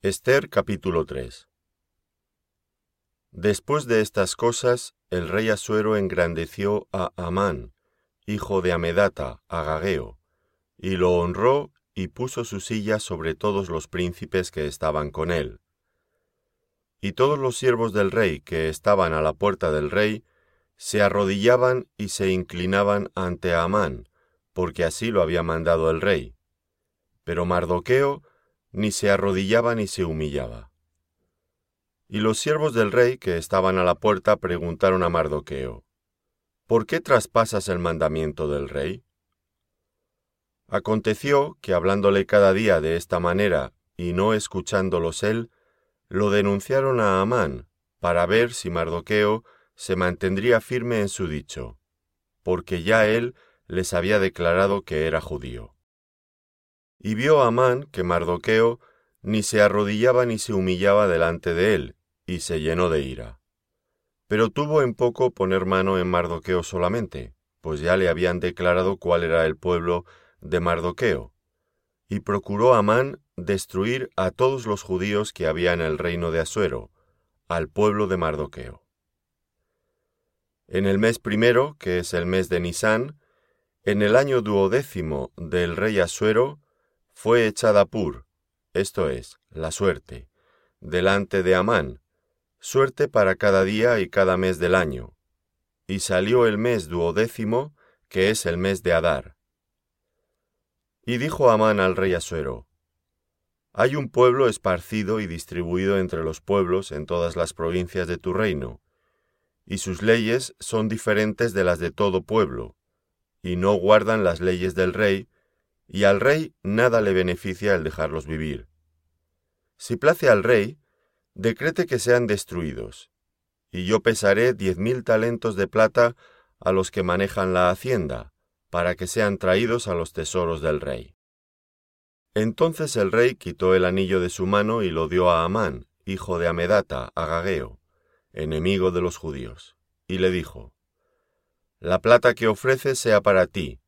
Esther capítulo 3 Después de estas cosas, el rey Asuero engrandeció a Amán, hijo de Amedata, Agageo, y lo honró y puso su silla sobre todos los príncipes que estaban con él. Y todos los siervos del rey que estaban a la puerta del rey se arrodillaban y se inclinaban ante Amán, porque así lo había mandado el rey. Pero Mardoqueo ni se arrodillaba ni se humillaba. Y los siervos del rey que estaban a la puerta preguntaron a Mardoqueo, ¿Por qué traspasas el mandamiento del rey? Aconteció que hablándole cada día de esta manera y no escuchándolos él, lo denunciaron a Amán para ver si Mardoqueo se mantendría firme en su dicho, porque ya él les había declarado que era judío. Y vio Amán que Mardoqueo ni se arrodillaba ni se humillaba delante de él, y se llenó de ira. Pero tuvo en poco poner mano en Mardoqueo solamente, pues ya le habían declarado cuál era el pueblo de Mardoqueo, y procuró Amán destruir a todos los judíos que había en el reino de Asuero, al pueblo de Mardoqueo. En el mes primero, que es el mes de Nisán, en el año duodécimo del rey Asuero, fue echada Pur, esto es, la suerte, delante de Amán, suerte para cada día y cada mes del año. Y salió el mes duodécimo, que es el mes de Adar. Y dijo Amán al rey Asuero, Hay un pueblo esparcido y distribuido entre los pueblos en todas las provincias de tu reino, y sus leyes son diferentes de las de todo pueblo, y no guardan las leyes del rey, y al rey nada le beneficia el dejarlos vivir. Si place al rey, decrete que sean destruidos, y yo pesaré diez mil talentos de plata a los que manejan la hacienda, para que sean traídos a los tesoros del rey. Entonces el rey quitó el anillo de su mano y lo dio a Amán, hijo de Amedata, Agageo, enemigo de los judíos, y le dijo, La plata que ofreces sea para ti,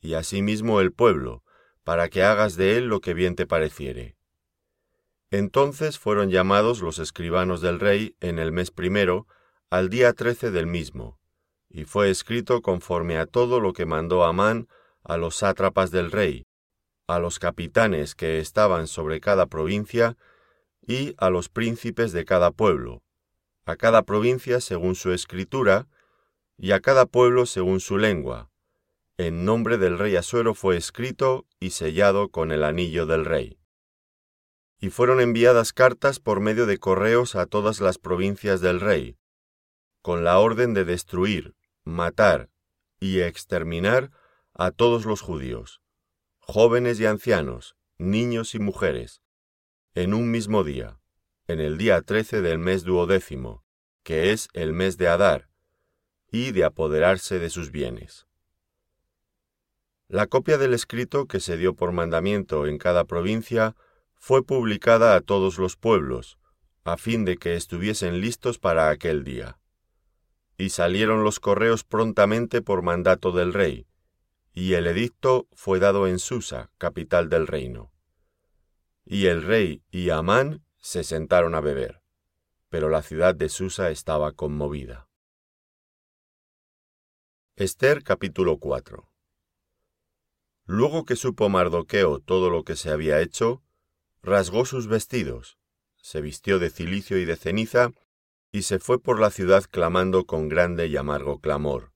y asimismo el pueblo, para que hagas de él lo que bien te pareciere. Entonces fueron llamados los escribanos del rey en el mes primero, al día trece del mismo, y fue escrito conforme a todo lo que mandó Amán a los sátrapas del rey, a los capitanes que estaban sobre cada provincia, y a los príncipes de cada pueblo, a cada provincia según su escritura, y a cada pueblo según su lengua. En nombre del rey Asuero fue escrito y sellado con el anillo del rey. Y fueron enviadas cartas por medio de correos a todas las provincias del rey, con la orden de destruir, matar y exterminar a todos los judíos, jóvenes y ancianos, niños y mujeres, en un mismo día en el día trece del mes duodécimo, que es el mes de Adar, y de apoderarse de sus bienes. La copia del escrito que se dio por mandamiento en cada provincia fue publicada a todos los pueblos, a fin de que estuviesen listos para aquel día. Y salieron los correos prontamente por mandato del rey, y el edicto fue dado en Susa, capital del reino. Y el rey y Amán se sentaron a beber, pero la ciudad de Susa estaba conmovida. Esther capítulo 4 Luego que supo Mardoqueo todo lo que se había hecho, rasgó sus vestidos, se vistió de cilicio y de ceniza, y se fue por la ciudad clamando con grande y amargo clamor.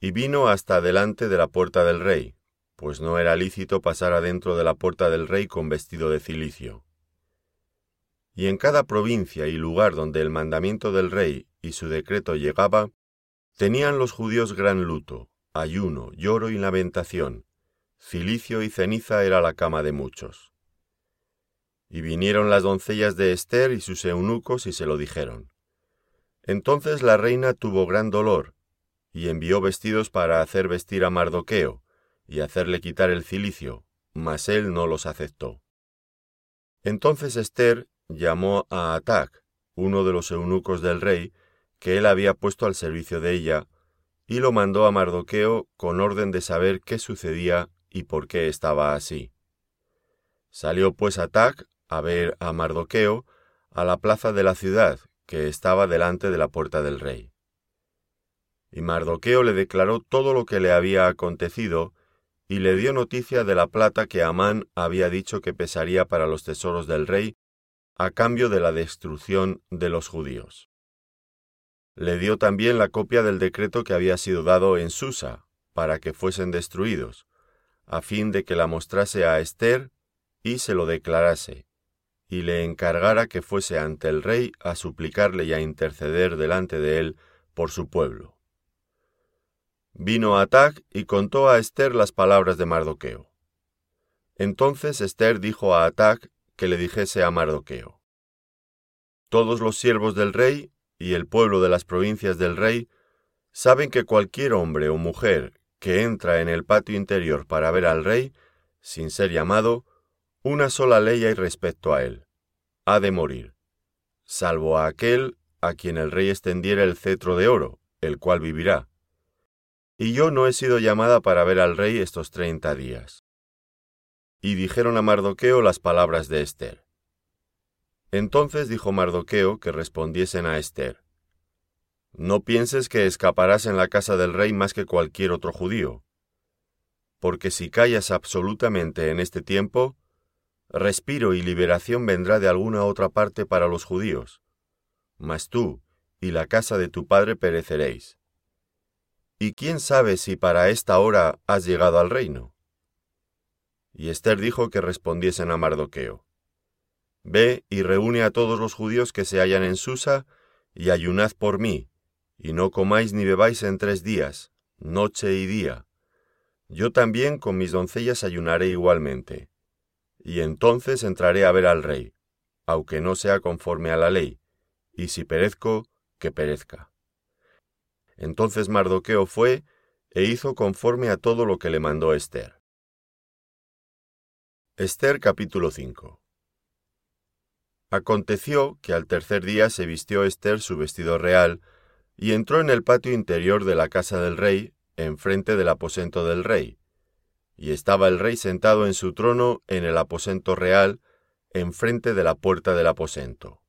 Y vino hasta delante de la puerta del rey, pues no era lícito pasar adentro de la puerta del rey con vestido de cilicio y en cada provincia y lugar donde el mandamiento del rey y su decreto llegaba, tenían los judíos gran luto, ayuno, lloro y lamentación, cilicio y ceniza era la cama de muchos. Y vinieron las doncellas de Esther y sus eunucos y se lo dijeron. Entonces la reina tuvo gran dolor, y envió vestidos para hacer vestir a Mardoqueo, y hacerle quitar el cilicio, mas él no los aceptó. Entonces Esther llamó a Atac, uno de los eunucos del rey, que él había puesto al servicio de ella, y lo mandó a Mardoqueo con orden de saber qué sucedía y por qué estaba así. Salió pues Atac a ver a Mardoqueo a la plaza de la ciudad, que estaba delante de la puerta del rey. Y Mardoqueo le declaró todo lo que le había acontecido, y le dio noticia de la plata que Amán había dicho que pesaría para los tesoros del rey, a cambio de la destrucción de los judíos. Le dio también la copia del decreto que había sido dado en Susa, para que fuesen destruidos, a fin de que la mostrase a Esther y se lo declarase, y le encargara que fuese ante el rey a suplicarle y a interceder delante de él por su pueblo. Vino Atac y contó a Esther las palabras de Mardoqueo. Entonces Esther dijo a Atac que le dijese a Mardoqueo, Todos los siervos del rey y el pueblo de las provincias del rey saben que cualquier hombre o mujer que entra en el patio interior para ver al rey, sin ser llamado, una sola ley hay respecto a él. Ha de morir, salvo a aquel a quien el rey extendiera el cetro de oro, el cual vivirá. Y yo no he sido llamada para ver al rey estos treinta días. Y dijeron a Mardoqueo las palabras de Esther. Entonces dijo Mardoqueo que respondiesen a Esther. No pienses que escaparás en la casa del rey más que cualquier otro judío, porque si callas absolutamente en este tiempo, respiro y liberación vendrá de alguna otra parte para los judíos, mas tú y la casa de tu padre pereceréis. ¿Y quién sabe si para esta hora has llegado al reino? Y Esther dijo que respondiesen a Mardoqueo. Ve y reúne a todos los judíos que se hallan en Susa, y ayunad por mí, y no comáis ni bebáis en tres días, noche y día. Yo también con mis doncellas ayunaré igualmente. Y entonces entraré a ver al rey, aunque no sea conforme a la ley, y si perezco, que perezca. Entonces Mardoqueo fue e hizo conforme a todo lo que le mandó Esther. Esther capítulo 5 Aconteció que al tercer día se vistió Esther su vestido real, y entró en el patio interior de la casa del rey, enfrente del aposento del rey. Y estaba el rey sentado en su trono en el aposento real, enfrente de la puerta del aposento.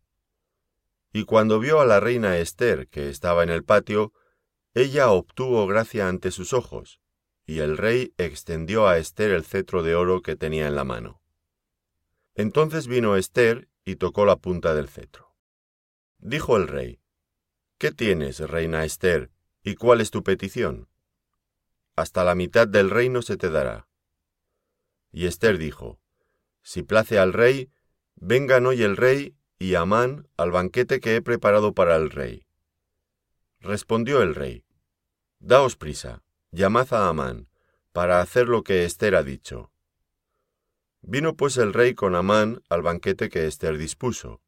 Y cuando vio a la reina Esther, que estaba en el patio, ella obtuvo gracia ante sus ojos, y el rey extendió a Esther el cetro de oro que tenía en la mano. Entonces vino Esther y tocó la punta del cetro. Dijo el rey, ¿Qué tienes, reina Esther, y cuál es tu petición? Hasta la mitad del reino se te dará. Y Esther dijo, Si place al rey, vengan hoy el rey y Amán al banquete que he preparado para el rey. Respondió el rey, Daos prisa, llamad a Amán, para hacer lo que Esther ha dicho. Vino pues el rey con Amán al banquete que Esther dispuso.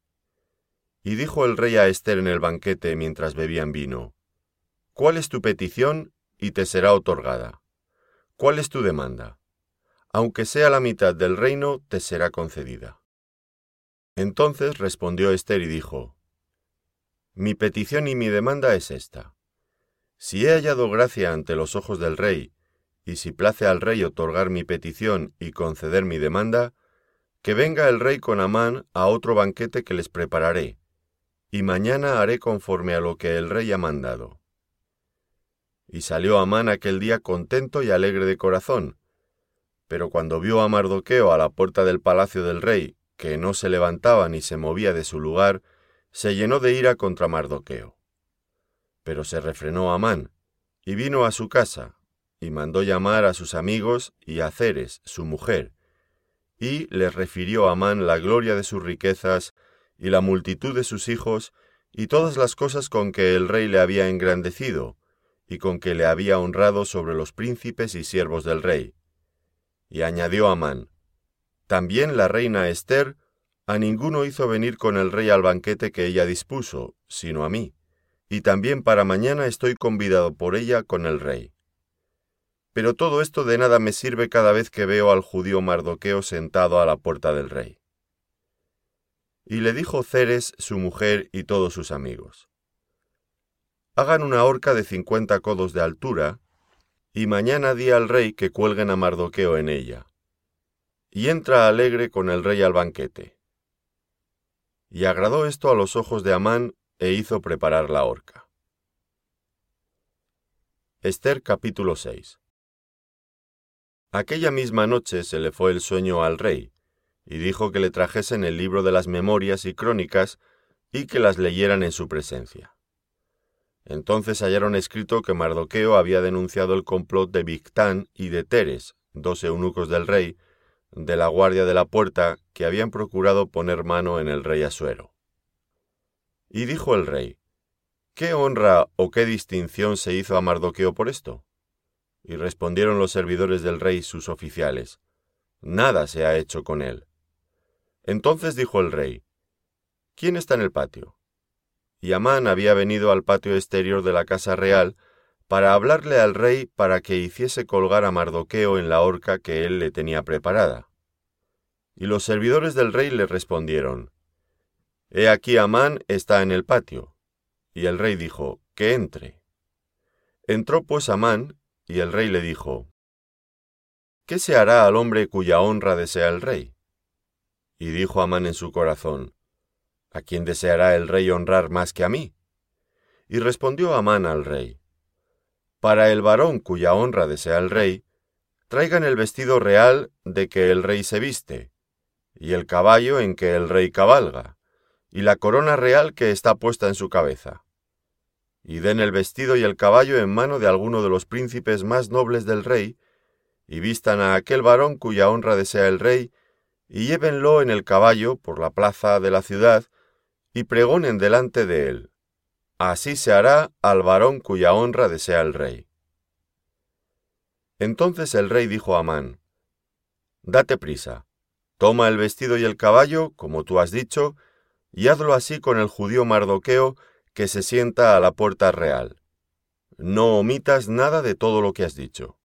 Y dijo el rey a Esther en el banquete mientras bebían vino, ¿Cuál es tu petición y te será otorgada? ¿Cuál es tu demanda? Aunque sea la mitad del reino, te será concedida. Entonces respondió Esther y dijo, Mi petición y mi demanda es esta. Si he hallado gracia ante los ojos del rey, y si place al rey otorgar mi petición y conceder mi demanda, que venga el rey con Amán a otro banquete que les prepararé, y mañana haré conforme a lo que el rey ha mandado. Y salió Amán aquel día contento y alegre de corazón, pero cuando vio a Mardoqueo a la puerta del palacio del rey, que no se levantaba ni se movía de su lugar, se llenó de ira contra Mardoqueo. Pero se refrenó Amán, y vino a su casa, y mandó llamar a sus amigos y a Ceres, su mujer, y les refirió a Amán la gloria de sus riquezas y la multitud de sus hijos, y todas las cosas con que el rey le había engrandecido, y con que le había honrado sobre los príncipes y siervos del rey. Y añadió Amán, También la reina Esther a ninguno hizo venir con el rey al banquete que ella dispuso, sino a mí, y también para mañana estoy convidado por ella con el rey. Pero todo esto de nada me sirve cada vez que veo al judío Mardoqueo sentado a la puerta del rey. Y le dijo Ceres, su mujer y todos sus amigos, Hagan una horca de cincuenta codos de altura, y mañana di al rey que cuelguen a Mardoqueo en ella. Y entra alegre con el rey al banquete, Y agradó esto a los ojos de Amán e hizo preparar la horca. Esther capítulo 6 Aquella misma noche se le fue el sueño al rey, y dijo que le trajesen el libro de las memorias y crónicas y que las leyeran en su presencia. Entonces hallaron escrito que Mardoqueo había denunciado el complot de Victán y de Teres, dos eunucos del rey, de la guardia de la puerta, que habían procurado poner mano en el rey Asuero. Y dijo el rey, ¿Qué honra o qué distinción se hizo a Mardoqueo por esto? Y respondieron los servidores del rey sus oficiales, Nada se ha hecho con él. Entonces dijo el rey, ¿Quién está en el patio? Y Amán había venido al patio exterior de la casa real para hablarle al rey para que hiciese colgar a Mardoqueo en la horca que él le tenía preparada. Y los servidores del rey le respondieron, He aquí Amán está en el patio. Y el rey dijo, Que entre. Entró pues Amán, y el rey le dijo, ¿Qué se hará al hombre cuya honra desea el rey? Y dijo Amán en su corazón, ¿A quién deseará el rey honrar más que a mí? Y respondió Amán al rey, Para el varón cuya honra desea el rey, traigan el vestido real de que el rey se viste, y el caballo en que el rey cabalga, y la corona real que está puesta en su cabeza y den el vestido y el caballo en mano de alguno de los príncipes más nobles del rey, y vistan a aquel varón cuya honra desea el rey, y llévenlo en el caballo por la plaza de la ciudad, y pregonen delante de él. Así se hará al varón cuya honra desea el rey. Entonces el rey dijo a Amán, Date prisa, toma el vestido y el caballo, como tú has dicho, y hazlo así con el judío Mardoqueo, que se sienta a la puerta real. No omitas nada de todo lo que has dicho.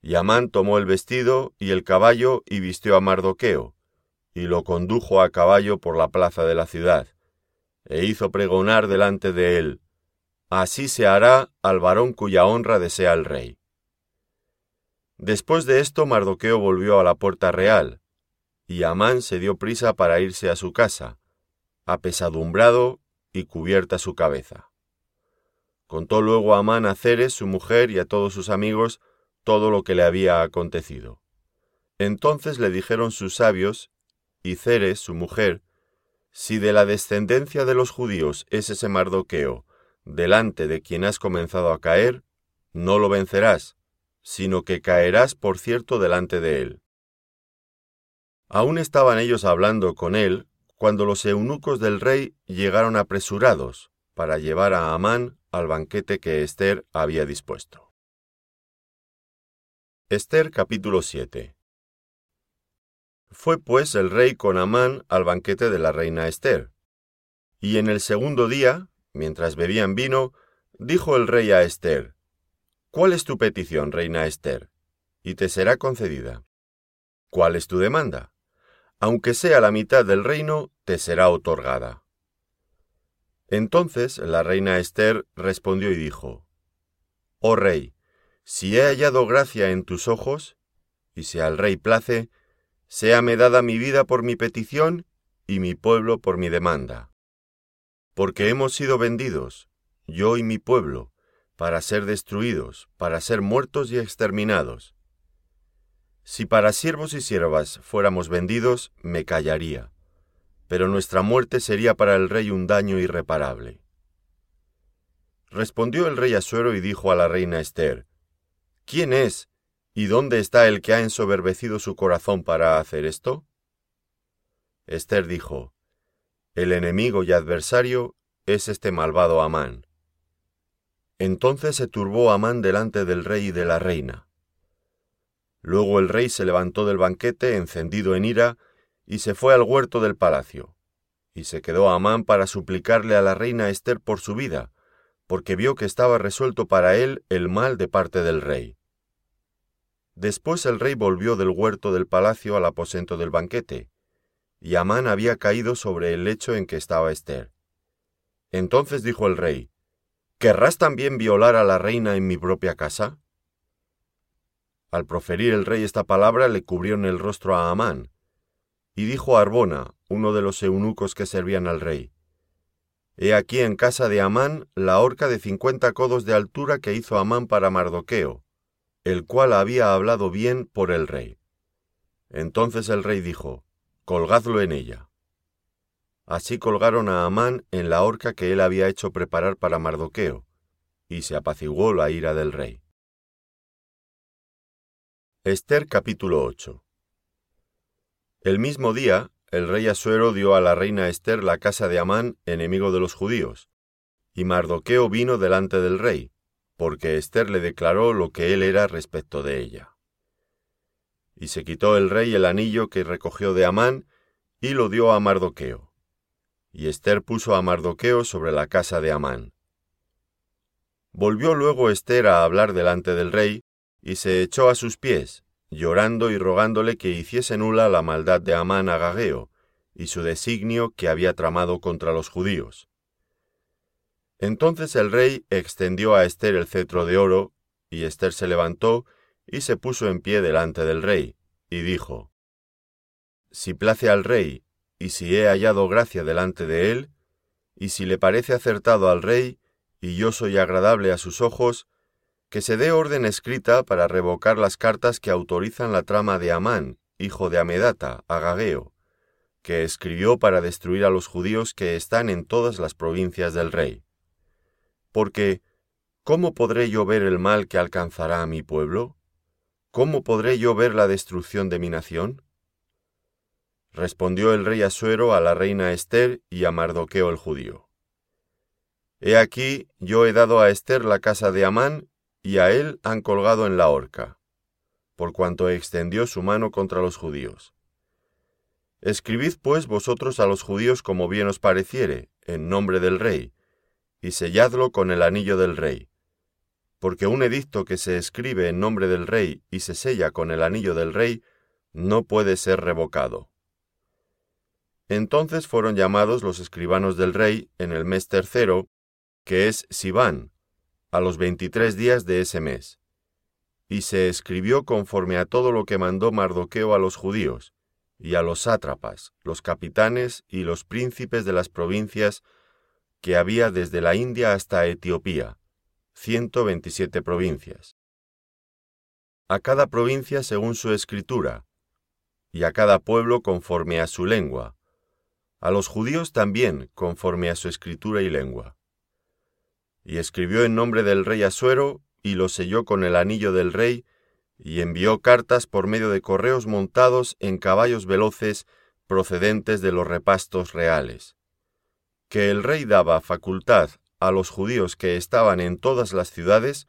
Y Amán tomó el vestido y el caballo y vistió a Mardoqueo, y lo condujo a caballo por la plaza de la ciudad, e hizo pregonar delante de él, Así se hará al varón cuya honra desea el rey. Después de esto Mardoqueo volvió a la puerta real, y Amán se dio prisa para irse a su casa, apesadumbrado y cubierta su cabeza. Contó luego a Amán a Ceres, su mujer, y a todos sus amigos todo lo que le había acontecido. Entonces le dijeron sus sabios, y Ceres, su mujer, si de la descendencia de los judíos es ese Mardoqueo, delante de quien has comenzado a caer, no lo vencerás, sino que caerás por cierto delante de él. Aún estaban ellos hablando con él cuando los eunucos del rey llegaron apresurados para llevar a Amán al banquete que Esther había dispuesto. Esther capítulo 7 Fue pues el rey con Amán al banquete de la reina Esther. Y en el segundo día, mientras bebían vino, dijo el rey a Esther, ¿Cuál es tu petición, reina Esther? Y te será concedida. ¿Cuál es tu demanda? aunque sea la mitad del reino, te será otorgada. Entonces la reina Esther respondió y dijo, Oh rey, si he hallado gracia en tus ojos, y si al rey place, séame dada mi vida por mi petición y mi pueblo por mi demanda. Porque hemos sido vendidos, yo y mi pueblo, para ser destruidos, para ser muertos y exterminados. Si para siervos y siervas fuéramos vendidos, me callaría, pero nuestra muerte sería para el rey un daño irreparable. Respondió el rey Asuero y dijo a la reina Esther, ¿Quién es y dónde está el que ha ensoberbecido su corazón para hacer esto? Esther dijo, El enemigo y adversario es este malvado Amán. Entonces se turbó Amán delante del rey y de la reina Luego el rey se levantó del banquete encendido en ira y se fue al huerto del palacio. Y se quedó Amán para suplicarle a la reina Esther por su vida, porque vio que estaba resuelto para él el mal de parte del rey. Después el rey volvió del huerto del palacio al aposento del banquete, y Amán había caído sobre el lecho en que estaba Esther. Entonces dijo el rey, ¿Querrás también violar a la reina en mi propia casa? Al proferir el rey esta palabra le cubrieron el rostro a Amán, y dijo a Arbona, uno de los eunucos que servían al rey, He aquí en casa de Amán la horca de cincuenta codos de altura que hizo Amán para Mardoqueo, el cual había hablado bien por el rey. Entonces el rey dijo, Colgadlo en ella. Así colgaron a Amán en la horca que él había hecho preparar para Mardoqueo, y se apaciguó la ira del rey. Esther capítulo 8 El mismo día, el rey Asuero dio a la reina Esther la casa de Amán, enemigo de los judíos, y Mardoqueo vino delante del rey, porque Esther le declaró lo que él era respecto de ella. Y se quitó el rey el anillo que recogió de Amán, y lo dio a Mardoqueo. Y Esther puso a Mardoqueo sobre la casa de Amán. Volvió luego Esther a hablar delante del rey, y se echó a sus pies, llorando y rogándole que hiciese nula la maldad de Amán Agageo y su designio que había tramado contra los judíos. Entonces el rey extendió a Esther el cetro de oro, y Esther se levantó y se puso en pie delante del rey, y dijo, Si place al rey, y si he hallado gracia delante de él, y si le parece acertado al rey, y yo soy agradable a sus ojos, que se dé orden escrita para revocar las cartas que autorizan la trama de Amán, hijo de Amedata, Agageo, que escribió para destruir a los judíos que están en todas las provincias del rey. Porque, ¿cómo podré yo ver el mal que alcanzará a mi pueblo? ¿Cómo podré yo ver la destrucción de mi nación? Respondió el rey Asuero a la reina Esther y a Mardoqueo el judío. He aquí, yo he dado a Esther la casa de Amán y a él han colgado en la horca, por cuanto extendió su mano contra los judíos. Escribid pues vosotros a los judíos como bien os pareciere, en nombre del rey, y selladlo con el anillo del rey, porque un edicto que se escribe en nombre del rey y se sella con el anillo del rey, no puede ser revocado. Entonces fueron llamados los escribanos del rey en el mes tercero, que es Sibán, a los veintitrés días de ese mes. Y se escribió conforme a todo lo que mandó Mardoqueo a los judíos, y a los sátrapas, los capitanes y los príncipes de las provincias que había desde la India hasta Etiopía, ciento veintisiete provincias. A cada provincia según su escritura, y a cada pueblo conforme a su lengua, a los judíos también conforme a su escritura y lengua y escribió en nombre del rey Asuero, y lo selló con el anillo del rey, y envió cartas por medio de correos montados en caballos veloces procedentes de los repastos reales. Que el rey daba facultad a los judíos que estaban en todas las ciudades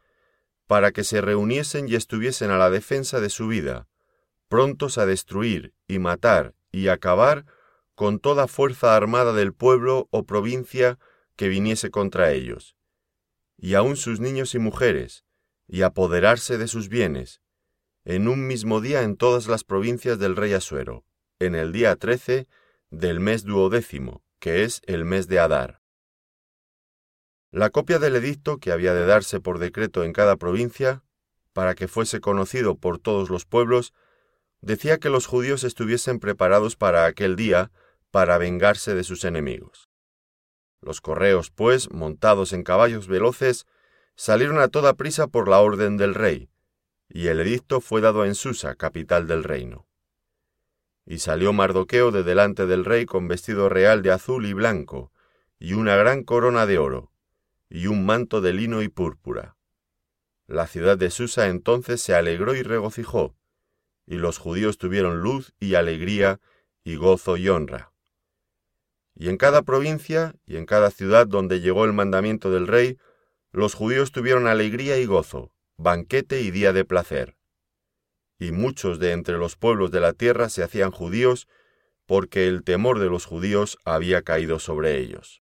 para que se reuniesen y estuviesen a la defensa de su vida, prontos a destruir y matar y acabar con toda fuerza armada del pueblo o provincia que viniese contra ellos y aun sus niños y mujeres, y apoderarse de sus bienes, en un mismo día en todas las provincias del rey Asuero, en el día trece del mes duodécimo, que es el mes de Adar. La copia del edicto que había de darse por decreto en cada provincia, para que fuese conocido por todos los pueblos, decía que los judíos estuviesen preparados para aquel día para vengarse de sus enemigos. Los correos, pues, montados en caballos veloces, salieron a toda prisa por la orden del rey, y el edicto fue dado en Susa, capital del reino. Y salió Mardoqueo de delante del rey con vestido real de azul y blanco, y una gran corona de oro, y un manto de lino y púrpura. La ciudad de Susa entonces se alegró y regocijó, y los judíos tuvieron luz y alegría y gozo y honra. Y en cada provincia y en cada ciudad donde llegó el mandamiento del rey, los judíos tuvieron alegría y gozo, banquete y día de placer. Y muchos de entre los pueblos de la tierra se hacían judíos, porque el temor de los judíos había caído sobre ellos.